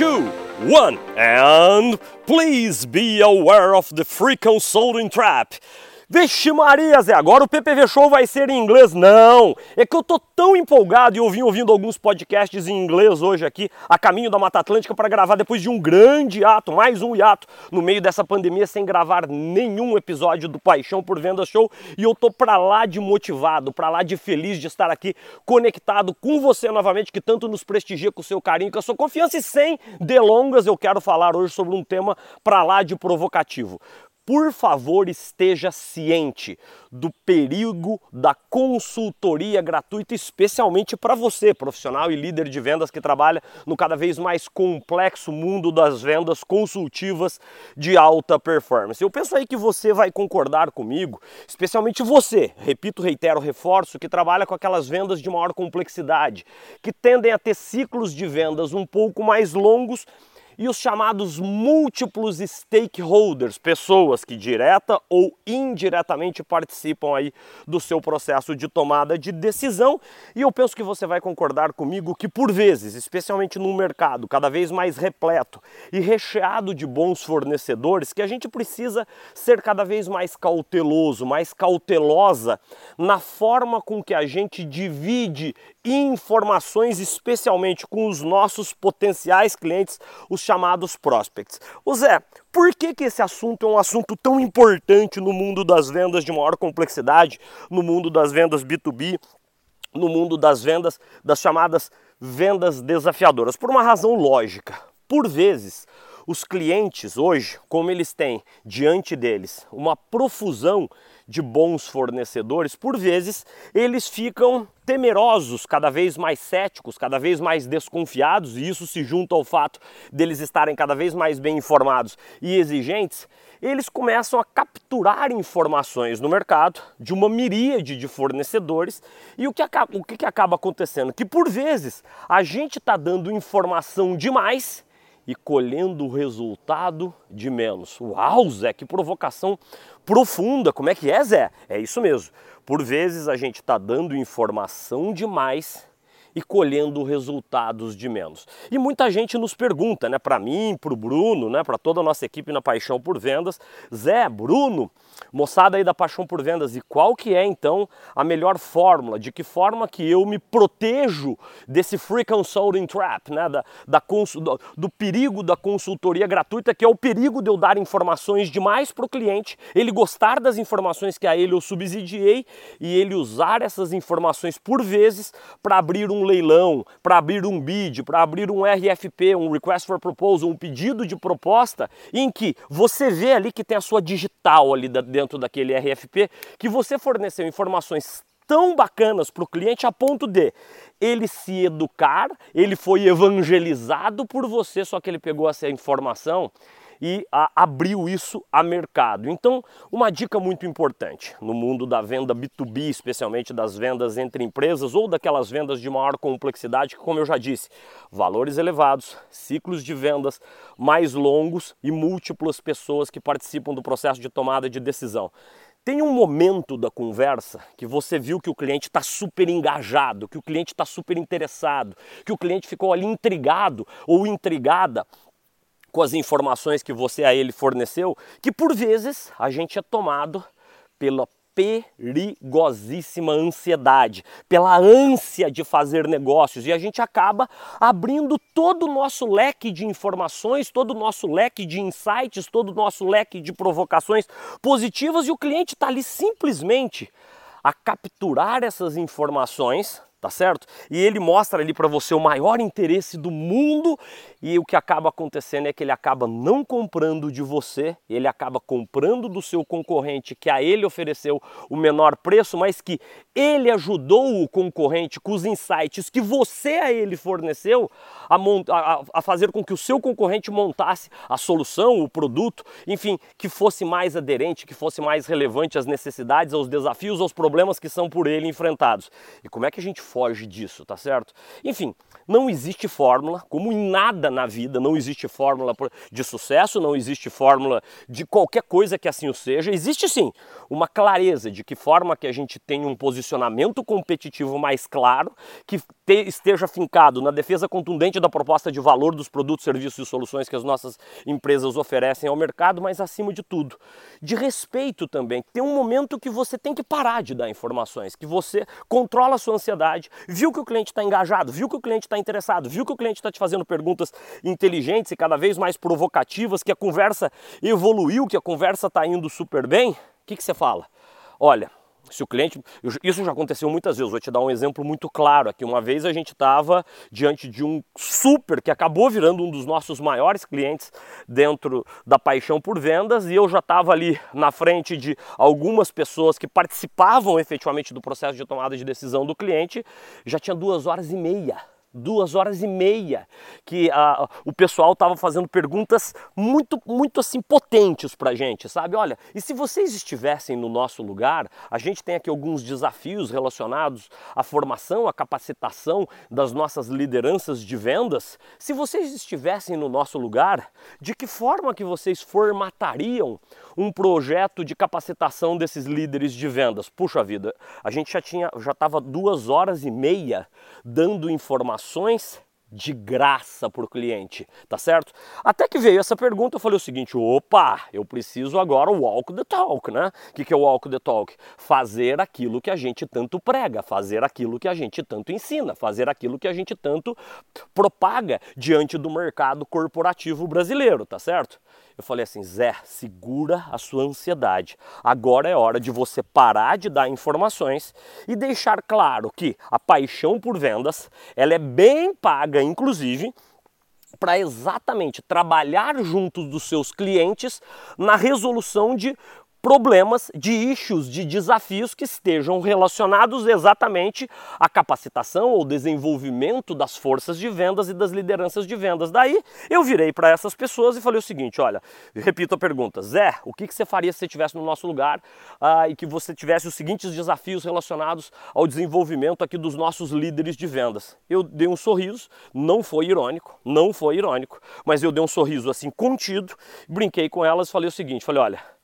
two, one, and please be aware of the free consulting trap. Vixe Maria, Zé, agora o PPV Show vai ser em inglês? Não! É que eu tô tão empolgado e eu vim ouvindo alguns podcasts em inglês hoje aqui, a caminho da Mata Atlântica, para gravar depois de um grande hiato, mais um hiato, no meio dessa pandemia, sem gravar nenhum episódio do Paixão por Venda Show. E eu tô pra lá de motivado, pra lá de feliz de estar aqui conectado com você novamente, que tanto nos prestigia com o seu carinho, com a sua confiança. E sem delongas, eu quero falar hoje sobre um tema pra lá de provocativo por favor, esteja ciente do perigo da consultoria gratuita, especialmente para você, profissional e líder de vendas que trabalha no cada vez mais complexo mundo das vendas consultivas de alta performance. Eu penso aí que você vai concordar comigo, especialmente você, repito, reitero, reforço, que trabalha com aquelas vendas de maior complexidade, que tendem a ter ciclos de vendas um pouco mais longos e os chamados múltiplos stakeholders, pessoas que direta ou indiretamente participam aí do seu processo de tomada de decisão. E eu penso que você vai concordar comigo que por vezes, especialmente num mercado cada vez mais repleto e recheado de bons fornecedores, que a gente precisa ser cada vez mais cauteloso, mais cautelosa na forma com que a gente divide informações, especialmente com os nossos potenciais clientes, os chamados prospects. O Zé, por que, que esse assunto é um assunto tão importante no mundo das vendas de maior complexidade, no mundo das vendas B2B, no mundo das vendas, das chamadas vendas desafiadoras? Por uma razão lógica. Por vezes, os clientes hoje, como eles têm diante deles uma profusão de bons fornecedores, por vezes eles ficam temerosos, cada vez mais céticos, cada vez mais desconfiados, e isso se junta ao fato deles estarem cada vez mais bem informados e exigentes, eles começam a capturar informações no mercado de uma miríade de fornecedores e o que acaba, o que acaba acontecendo? Que por vezes a gente está dando informação demais e colhendo o resultado de menos. Uau, Zé, que provocação profunda. Como é que é, Zé? É isso mesmo. Por vezes a gente está dando informação demais e colhendo resultados de menos. E muita gente nos pergunta, né, para mim, para o Bruno, né, para toda a nossa equipe na Paixão por Vendas, Zé, Bruno, moçada aí da Paixão por Vendas, e qual que é então a melhor fórmula? De que forma que eu me protejo desse free consulting trap, né, da, da do, do perigo da consultoria gratuita, que é o perigo de eu dar informações demais para o cliente, ele gostar das informações que a ele eu subsidiei e ele usar essas informações por vezes para abrir um um leilão, para abrir um bid, para abrir um RFP, um Request for Proposal, um pedido de proposta, em que você vê ali que tem a sua digital ali dentro daquele RFP, que você forneceu informações tão bacanas para o cliente a ponto de ele se educar, ele foi evangelizado por você, só que ele pegou essa informação e a, abriu isso a mercado. Então, uma dica muito importante no mundo da venda B2B, especialmente das vendas entre empresas ou daquelas vendas de maior complexidade, que, como eu já disse, valores elevados, ciclos de vendas mais longos e múltiplas pessoas que participam do processo de tomada de decisão. Tem um momento da conversa que você viu que o cliente está super engajado, que o cliente está super interessado, que o cliente ficou ali intrigado ou intrigada com as informações que você a ele forneceu, que por vezes a gente é tomado pela perigosíssima ansiedade, pela ânsia de fazer negócios e a gente acaba abrindo todo o nosso leque de informações, todo o nosso leque de insights, todo o nosso leque de provocações positivas e o cliente está ali simplesmente a capturar essas informações tá certo? E ele mostra ali para você o maior interesse do mundo e o que acaba acontecendo é que ele acaba não comprando de você, ele acaba comprando do seu concorrente que a ele ofereceu o menor preço, mas que ele ajudou o concorrente com os insights que você a ele forneceu a, a, a fazer com que o seu concorrente montasse a solução, o produto, enfim, que fosse mais aderente, que fosse mais relevante às necessidades, aos desafios, aos problemas que são por ele enfrentados. E como é que a gente foge disso, tá certo? Enfim, não existe fórmula, como em nada na vida, não existe fórmula de sucesso, não existe fórmula de qualquer coisa que assim o seja. Existe sim uma clareza de que forma que a gente tem um posicionamento competitivo mais claro, que te, esteja fincado na defesa contundente da proposta de valor dos produtos, serviços e soluções que as nossas empresas oferecem ao mercado, mas acima de tudo, de respeito também. Tem um momento que você tem que parar de dar informações, que você controla a sua ansiedade, viu que o cliente está engajado, viu que o cliente está interessado, viu que o cliente está te fazendo perguntas inteligentes e cada vez mais provocativas, que a conversa evoluiu, que a conversa está indo super bem, o que, que você fala? Olha, se o cliente. Isso já aconteceu muitas vezes, vou te dar um exemplo muito claro aqui. Uma vez a gente estava diante de um super que acabou virando um dos nossos maiores clientes dentro da paixão por vendas e eu já estava ali na frente de algumas pessoas que participavam efetivamente do processo de tomada de decisão do cliente. Já tinha duas horas e meia duas horas e meia que a, o pessoal estava fazendo perguntas muito, muito assim potentes para gente, sabe? Olha, e se vocês estivessem no nosso lugar, a gente tem aqui alguns desafios relacionados à formação, à capacitação das nossas lideranças de vendas. Se vocês estivessem no nosso lugar, de que forma que vocês formatariam um projeto de capacitação desses líderes de vendas? Puxa vida, a gente já tinha, já estava duas horas e meia dando informações de graça para o cliente, tá certo? Até que veio essa pergunta, eu falei o seguinte: opa, eu preciso agora walk the talk, né? O que, que é o walk the talk? Fazer aquilo que a gente tanto prega, fazer aquilo que a gente tanto ensina, fazer aquilo que a gente tanto propaga diante do mercado corporativo brasileiro, tá certo? Eu falei assim, Zé, segura a sua ansiedade. Agora é hora de você parar de dar informações e deixar claro que a paixão por vendas, ela é bem paga, inclusive, para exatamente trabalhar junto dos seus clientes na resolução de problemas, de issues, de desafios que estejam relacionados exatamente à capacitação ou desenvolvimento das forças de vendas e das lideranças de vendas. Daí eu virei para essas pessoas e falei o seguinte: olha, repito a pergunta, Zé, o que, que você faria se você estivesse no nosso lugar ah, e que você tivesse os seguintes desafios relacionados ao desenvolvimento aqui dos nossos líderes de vendas? Eu dei um sorriso, não foi irônico, não foi irônico, mas eu dei um sorriso assim contido, brinquei com elas e falei o seguinte: falei, olha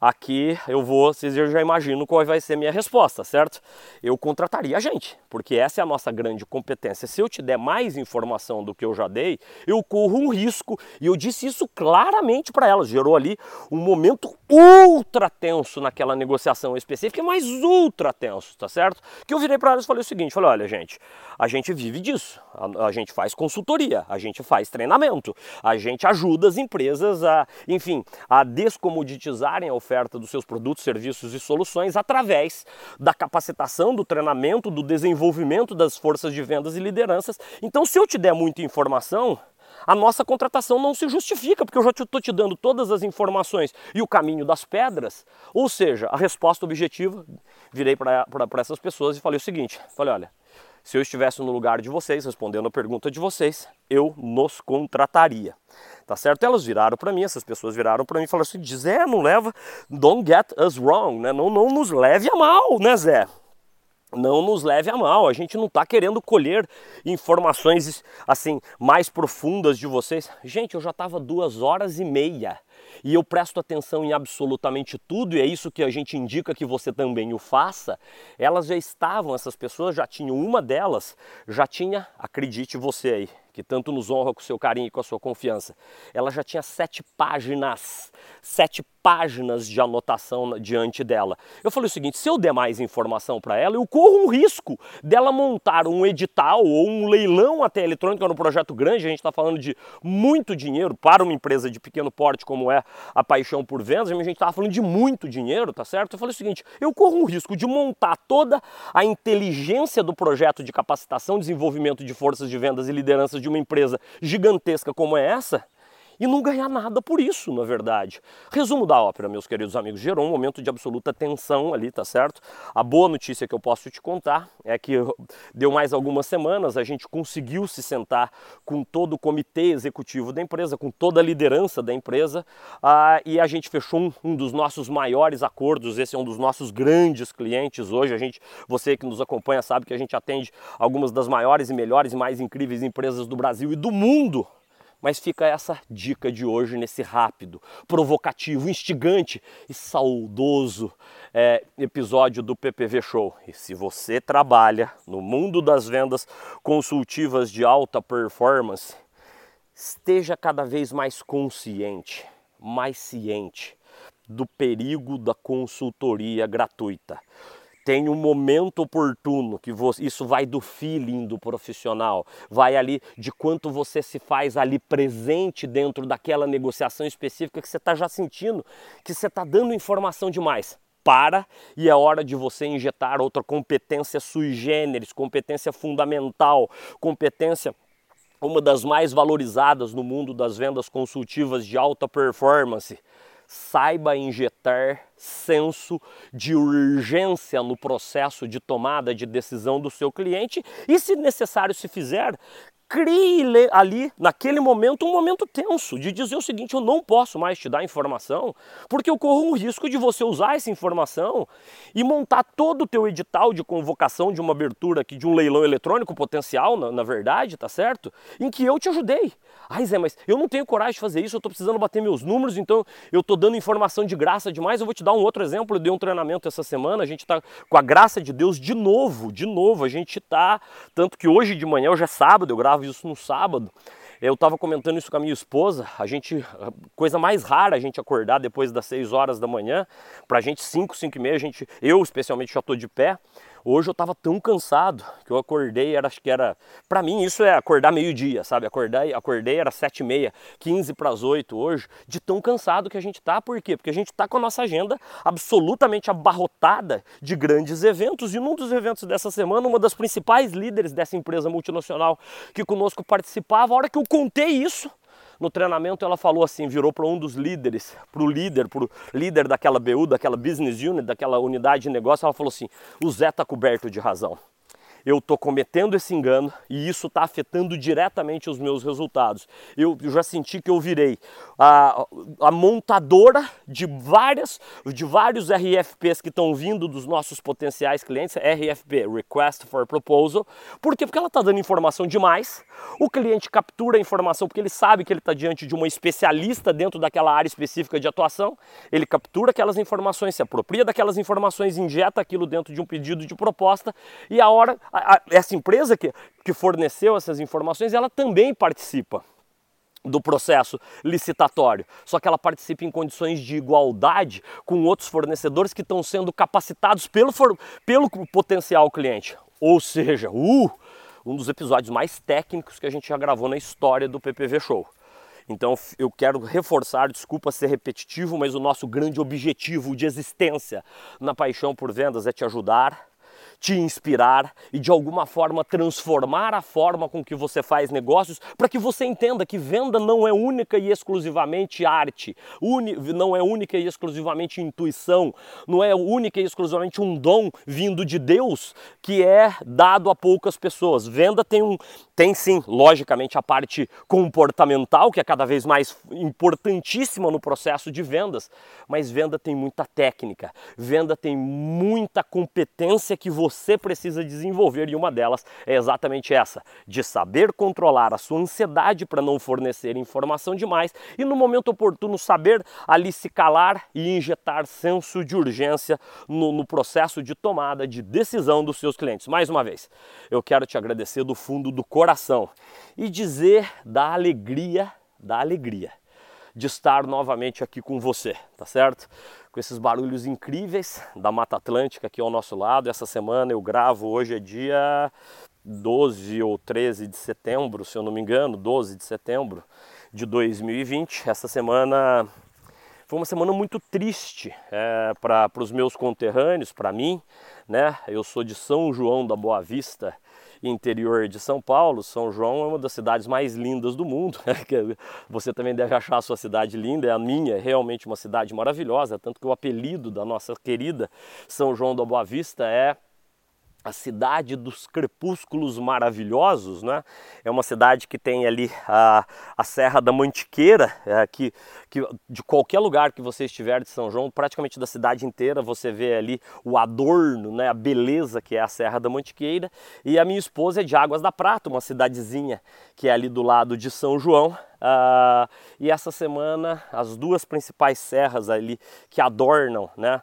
aqui eu vou, vocês já imaginam qual vai ser a minha resposta, certo? Eu contrataria a gente, porque essa é a nossa grande competência. Se eu te der mais informação do que eu já dei, eu corro um risco. E eu disse isso claramente para elas. Gerou ali um momento ultra tenso naquela negociação específica, mas ultra tenso, tá certo? Que eu virei para elas e falei o seguinte, falei, olha gente, a gente vive disso, a, a gente faz consultoria, a gente faz treinamento, a gente ajuda as empresas a, enfim, a descomoditizarem a oferta dos seus produtos, serviços e soluções através da capacitação, do treinamento, do desenvolvimento das forças de vendas e lideranças. Então, se eu te der muita informação, a nossa contratação não se justifica, porque eu já estou te dando todas as informações e o caminho das pedras. Ou seja, a resposta objetiva, virei para essas pessoas e falei o seguinte: falei, olha, se eu estivesse no lugar de vocês, respondendo a pergunta de vocês, eu nos contrataria. Tá certo? Elas viraram para mim, essas pessoas viraram para mim e falaram assim: Zé, não leva, don't get us wrong, né? Não, não nos leve a mal, né, Zé? não nos leve a mal. A gente não está querendo colher informações assim mais profundas de vocês. Gente, eu já estava duas horas e meia e eu presto atenção em absolutamente tudo, e é isso que a gente indica que você também o faça, elas já estavam, essas pessoas já tinham, uma delas já tinha, acredite você aí, que tanto nos honra com o seu carinho e com a sua confiança, ela já tinha sete páginas, sete páginas de anotação diante dela. Eu falei o seguinte: se eu der mais informação para ela, eu corro um risco dela montar um edital ou um leilão até eletrônico no projeto grande. A gente está falando de muito dinheiro para uma empresa de pequeno porte como é a Paixão por Vendas. A gente estava falando de muito dinheiro, tá certo? Eu falei o seguinte: eu corro um risco de montar toda a inteligência do projeto de capacitação, desenvolvimento de forças de vendas e lideranças de uma empresa gigantesca como é essa e não ganhar nada por isso, na verdade. Resumo da ópera, meus queridos amigos, gerou um momento de absoluta tensão ali, tá certo? A boa notícia que eu posso te contar é que deu mais algumas semanas, a gente conseguiu se sentar com todo o comitê executivo da empresa, com toda a liderança da empresa, uh, e a gente fechou um, um, dos nossos maiores acordos. Esse é um dos nossos grandes clientes hoje. A gente, você que nos acompanha sabe que a gente atende algumas das maiores e melhores e mais incríveis empresas do Brasil e do mundo Mas fica essa dica de hoje nesse rápido, provocativo, instigante e saudoso é, episódio do PPV Show. E se você trabalha no mundo das vendas consultivas de alta performance, esteja cada vez mais consciente, mais ciente do perigo da consultoria gratuita tem um momento oportuno que você, isso vai do feeling do profissional, vai ali de quanto você se faz ali presente dentro daquela negociação específica que você está já sentindo, que você está dando informação demais. Para e é hora de você injetar outra competência sui generis, competência fundamental, competência uma das mais valorizadas no mundo das vendas consultivas de alta performance saiba injetar senso de urgência no processo de tomada de decisão do seu cliente e, se necessário se fizer, crie ali, naquele momento, um momento tenso de dizer o seguinte: eu não posso mais te dar informação, porque eu corro um risco de você usar essa informação e montar todo o teu edital de convocação de uma abertura aqui, de um leilão eletrônico potencial, na, na verdade, tá certo? Em que eu te ajudei. Ai, Zé, mas eu não tenho coragem de fazer isso, eu estou precisando bater meus números, então eu estou dando informação de graça demais. Eu vou te dar um outro exemplo. Eu dei um treinamento essa semana, a gente está com a graça de Deus de novo, de novo. A gente está, tanto que hoje de manhã, hoje é sábado, eu gravo isso no sábado. Eu estava comentando isso com a minha esposa, a gente, coisa mais rara a gente acordar depois das 6 horas da manhã, pra gente 5, 5 e meia, a gente, eu especialmente já estou de pé, Hoje eu estava tão cansado que eu acordei, era, acho que era. Para mim, isso é acordar meio-dia, sabe? Acordei, acordei era 7 e meia, 15 para as 8 hoje, de tão cansado que a gente tá. Por quê? Porque a gente tá com a nossa agenda absolutamente abarrotada de grandes eventos. E num dos eventos dessa semana, uma das principais líderes dessa empresa multinacional que conosco participava, a hora que eu contei isso, no treinamento ela falou assim, virou para um dos líderes, para o líder, para o líder daquela BU, daquela business unit, daquela unidade de negócio, ela falou assim: o Zé está coberto de razão eu estou cometendo esse engano e isso está afetando diretamente os meus resultados. Eu, já senti que eu virei a, a, montadora de várias, de vários RFPs que estão vindo dos nossos potenciais clientes, RFP, Request for Proposal. Por quê? Porque ela está dando informação demais. O cliente captura a informação porque ele sabe que ele está diante de uma especialista dentro daquela área específica de atuação. Ele captura aquelas informações, se apropria daquelas informações, injeta aquilo dentro de um pedido de proposta e a hora a, essa empresa que, que forneceu essas informações, ela também participa do processo licitatório, só que ela participa em condições de igualdade com outros fornecedores que estão sendo capacitados pelo, pelo potencial cliente. Ou seja, uh, um dos episódios mais técnicos que a gente já gravou na história do PPV Show. Então eu quero reforçar, desculpa ser repetitivo, mas o nosso grande objetivo de existência na paixão por vendas é te ajudar te inspirar e de alguma forma transformar a forma com que você faz negócios para que você entenda que venda não é única e exclusivamente arte, não é única e exclusivamente intuição, não é única e exclusivamente um dom vindo de Deus que é dado a poucas pessoas. Venda tem um tem sim, logicamente, a parte comportamental, que é cada vez mais importantíssima no processo de vendas, mas venda tem muita técnica, venda tem muita competência que você precisa desenvolver, e uma delas é exatamente essa, de saber controlar a sua ansiedade para não fornecer informação demais e no momento oportuno saber ali se calar e injetar senso de urgência no, no processo de tomada de decisão dos seus clientes. Mais uma vez, eu quero te agradecer do fundo do coração e dizer da alegria, da alegria de estar novamente aqui com você, tá certo? Com esses barulhos incríveis da Mata Atlântica aqui ao nosso lado. Essa semana eu gravo, hoje é dia 12 ou 13 de setembro, se eu não me engano, 12 de setembro de 2020. Essa semana foi uma semana muito triste é, para os meus conterrâneos, para mim, né? Eu sou de São João da Boa Vista, interior de São Paulo, São João é uma das cidades mais lindas do mundo. Né? Você também deve achar a sua cidade linda, é a minha, é realmente uma cidade maravilhosa, tanto que o apelido da nossa querida São João da Boa Vista é a cidade dos crepúsculos maravilhosos, né? É uma cidade que tem ali a, a Serra da Mantiqueira, é, que, que de qualquer lugar que você estiver de São João, praticamente da cidade inteira, você vê ali o adorno, né? A beleza que é a Serra da Mantiqueira. E a minha esposa é de Águas da Prata, uma cidadezinha que é ali do lado de São João. Uh, e essa semana as duas principais serras ali que adornam, né?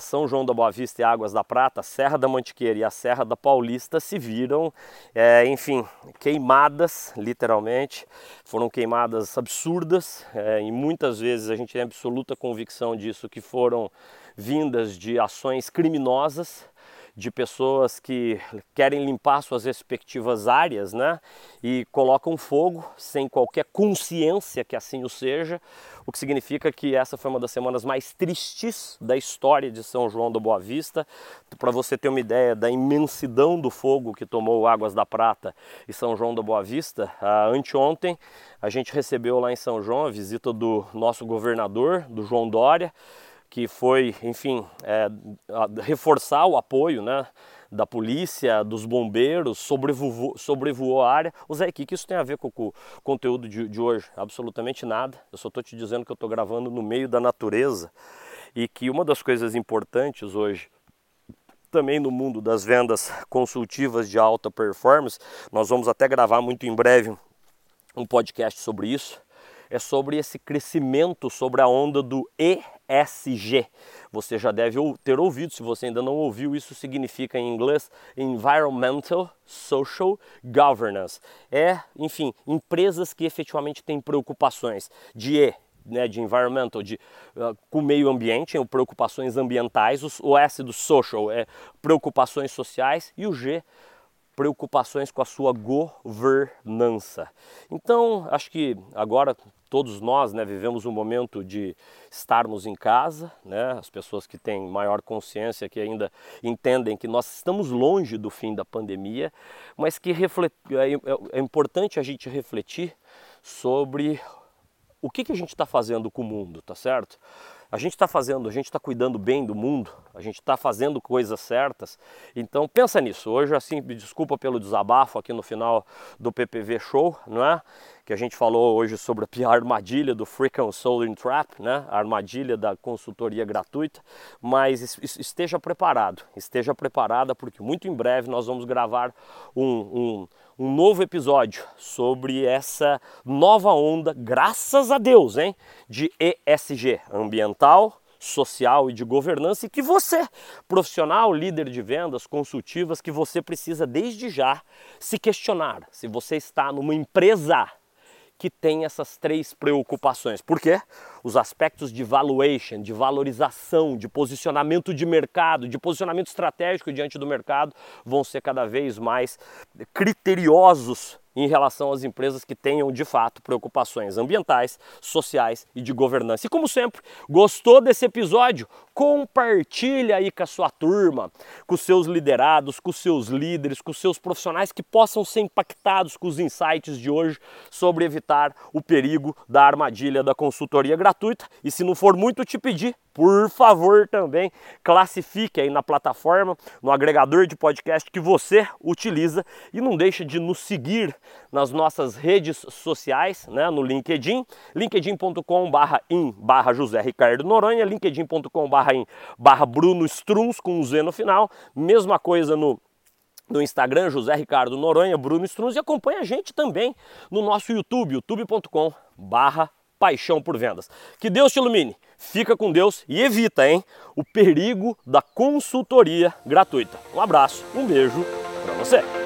São João da Boa Vista e Águas da Prata, Serra da Mantiqueira e a Serra da Paulista se viram, é, enfim, queimadas, literalmente. Foram queimadas absurdas é, e muitas vezes a gente tem absoluta convicção disso, que foram vindas de ações criminosas de pessoas que querem limpar suas respectivas áreas, né? E colocam fogo sem qualquer consciência que assim o seja, o que significa que essa foi uma das semanas mais tristes da história de São João da Boa Vista. Para você ter uma ideia da imensidão do fogo que tomou Águas da Prata e São João da Boa Vista, anteontem a gente recebeu lá em São João a visita do nosso governador, do João Dória que foi, enfim, é, reforçar o apoio né, da polícia, dos bombeiros, sobrevoou, sobrevoou a área. O Zé, o que isso tem a ver com, com o conteúdo de, de hoje? Absolutamente nada. Eu só estou te dizendo que eu estou gravando no meio da natureza e que uma das coisas importantes hoje também no mundo das vendas consultivas de alta performance, nós vamos até gravar muito em breve um podcast sobre isso, é sobre esse crescimento sobre a onda do ESG. Você já deve ter ouvido, se você ainda não ouviu, isso significa em inglês Environmental Social Governance. É, enfim, empresas que efetivamente têm preocupações de E, né, de environmental, de, uh, com o meio ambiente, preocupações ambientais, o S do social é preocupações sociais e o G preocupações com a sua governança. Então, acho que agora todos nós né, vivemos um momento de estarmos em casa, né, as pessoas que têm maior consciência, que ainda entendem que nós estamos longe do fim da pandemia, mas que reflet... É, é, é importante a gente refletir sobre o que, que a gente está fazendo com o mundo, tá certo? A gente está fazendo, a gente está cuidando bem do mundo, a gente está fazendo coisas certas. Então pensa nisso. Hoje, assim, me desculpa pelo desabafo aqui no final do PPV Show, não é? Que a gente falou hoje sobre a armadilha do Free Consulting Trap, né? A armadilha da consultoria gratuita. Mas esteja preparado, esteja preparada, porque muito em breve nós vamos gravar um, um um novo episódio sobre essa nova onda, graças a Deus, hein, de ESG, ambiental, social e de governança e que você, profissional, líder de vendas, consultivas, que você precisa desde já se questionar se você está numa empresa que tem essas três preocupações. Por quê? Os aspectos de valuation, de valorização, de posicionamento de mercado, de posicionamento estratégico diante do mercado vão ser cada vez mais criteriosos em relação às empresas que tenham de fato preocupações ambientais, sociais e de governança. E como sempre, gostou desse episódio? Compartilha aí com a sua turma, com os seus liderados, com os seus líderes, com os seus profissionais que possam ser impactados com os insights de hoje sobre evitar o perigo da armadilha da consultoria. E se não for muito te pedir, por favor também classifique aí na plataforma, no agregador de podcast que você utiliza. E não deixe de nos seguir nas nossas redes sociais, né, no LinkedIn, linkedin.com barra in barra José Ricardo Noronha, linkedin.com barra in barra Bruno Struns com um Z no final, mesma coisa no no Instagram, José Ricardo Noronha, Bruno Struns e acompanha a gente também no nosso YouTube, youtube.com barra paixão por vendas. Que Deus te ilumine, fica com Deus e evita, hein, o perigo da consultoria gratuita. Um abraço, um beijo para você.